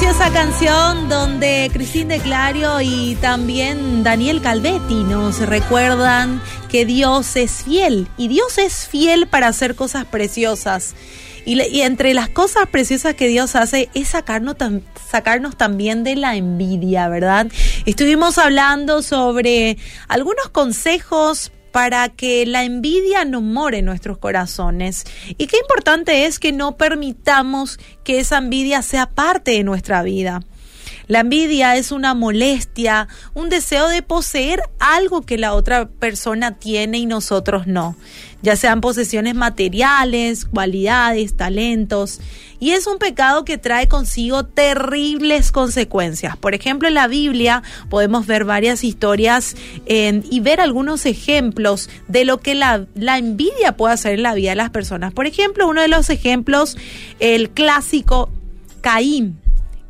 preciosa canción donde Cristín de Clario y también Daniel Calvetti nos recuerdan que Dios es fiel y Dios es fiel para hacer cosas preciosas. Y, entre las cosas preciosas que Dios hace es sacarnos, sacarnos también de la envidia, ¿verdad? Estuvimos hablando sobre algunos consejos para que la envidia no more en nuestros corazones. Y qué importante es que no permitamos que esa envidia sea parte de nuestra vida. La envidia es una molestia, un deseo de poseer algo que la otra persona tiene y nosotros no, ya sean posesiones materiales, cualidades, talentos. Y es un pecado que trae consigo terribles consecuencias. Por ejemplo, en la Biblia podemos ver varias historias y ver algunos ejemplos de lo que la, la envidia puede hacer en la vida de las personas. Por ejemplo, uno de los ejemplos, el clásico Caín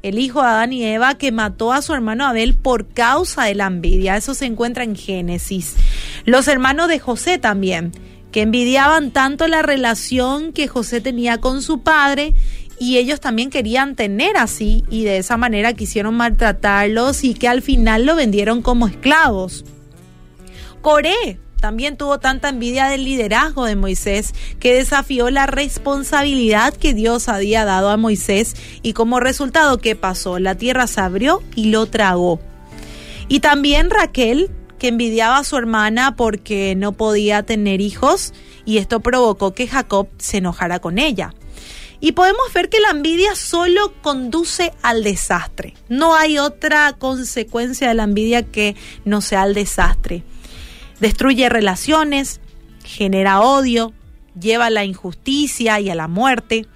el hijo de Adán y Eva que mató a su hermano Abel por causa de la envidia. Eso se encuentra en Génesis. Los hermanos de José también, que envidiaban tanto la relación que José tenía con su padre y ellos también querían tener así y de esa manera quisieron maltratarlos y que al final lo vendieron como esclavos. Coré también tuvo tanta envidia del liderazgo de Moisés que desafió la responsabilidad que Dios había dado a Moisés y como resultado, ¿qué pasó? La tierra se abrió y lo tragó. Y también Raquel, que envidiaba a su hermana porque no podía tener hijos y esto provocó que Jacob se enojara con ella. Y podemos ver que la envidia solo conduce al desastre. No hay otra consecuencia de la envidia que no sea el desastre destruye relaciones, genera odio, lleva a la injusticia y a la muerte.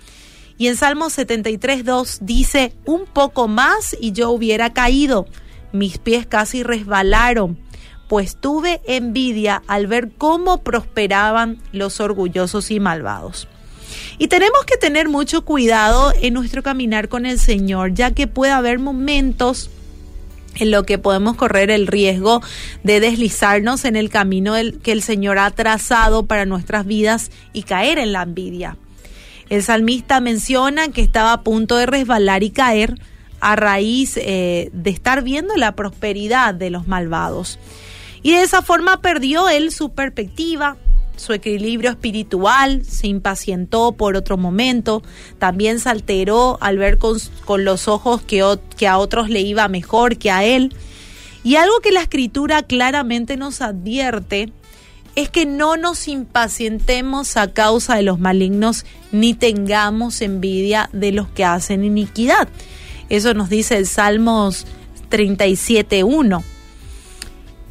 Y en Salmo 73.2 dice, un poco más y yo hubiera caído, mis pies casi resbalaron, pues tuve envidia al ver cómo prosperaban los orgullosos y malvados. Y tenemos que tener mucho cuidado en nuestro caminar con el Señor, ya que puede haber momentos en lo que podemos correr el riesgo de deslizarnos en el camino que el Señor ha trazado para nuestras vidas y caer en la envidia. El salmista menciona que estaba a punto de resbalar y caer a raíz eh, de estar viendo la prosperidad de los malvados. Y de esa forma perdió él su perspectiva, su equilibrio espiritual, se impacientó por otro momento, también se alteró al ver con, los ojos que, que a otros le iba mejor que a él. Y algo que la escritura claramente nos advierte es que no nos impacientemos a causa de los malignos ni tengamos envidia de los que hacen iniquidad. Eso nos dice el Salmos 37.1.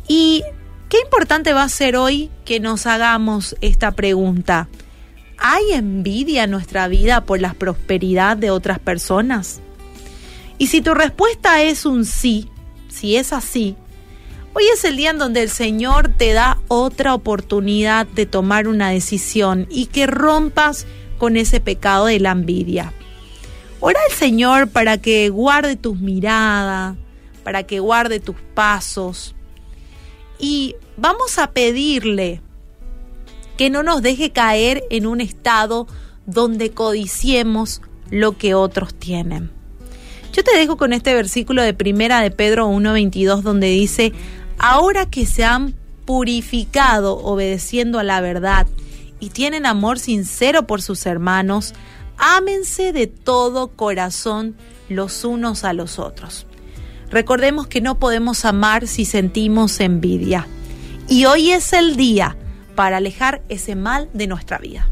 Y Qué importante va a ser hoy que nos hagamos esta pregunta. ¿Hay envidia en nuestra vida por la prosperidad de otras personas? Y si tu respuesta es un sí, si es así, hoy es el día en donde el Señor te da otra oportunidad de tomar una decisión y que rompas con ese pecado de la envidia. Ora al Señor para que guarde tus miradas, para que guarde tus pasos, y vamos a pedirle que no nos deje caer en un estado donde codiciemos lo que otros tienen. Yo te dejo con este versículo de primera de Pedro 1.22 donde dice, ahora que se han purificado obedeciendo a la verdad y tienen amor sincero por sus hermanos, ámense de todo corazón los unos a los otros. Recordemos que no podemos amar si sentimos envidia. Y hoy es el día para alejar ese mal de nuestra vida.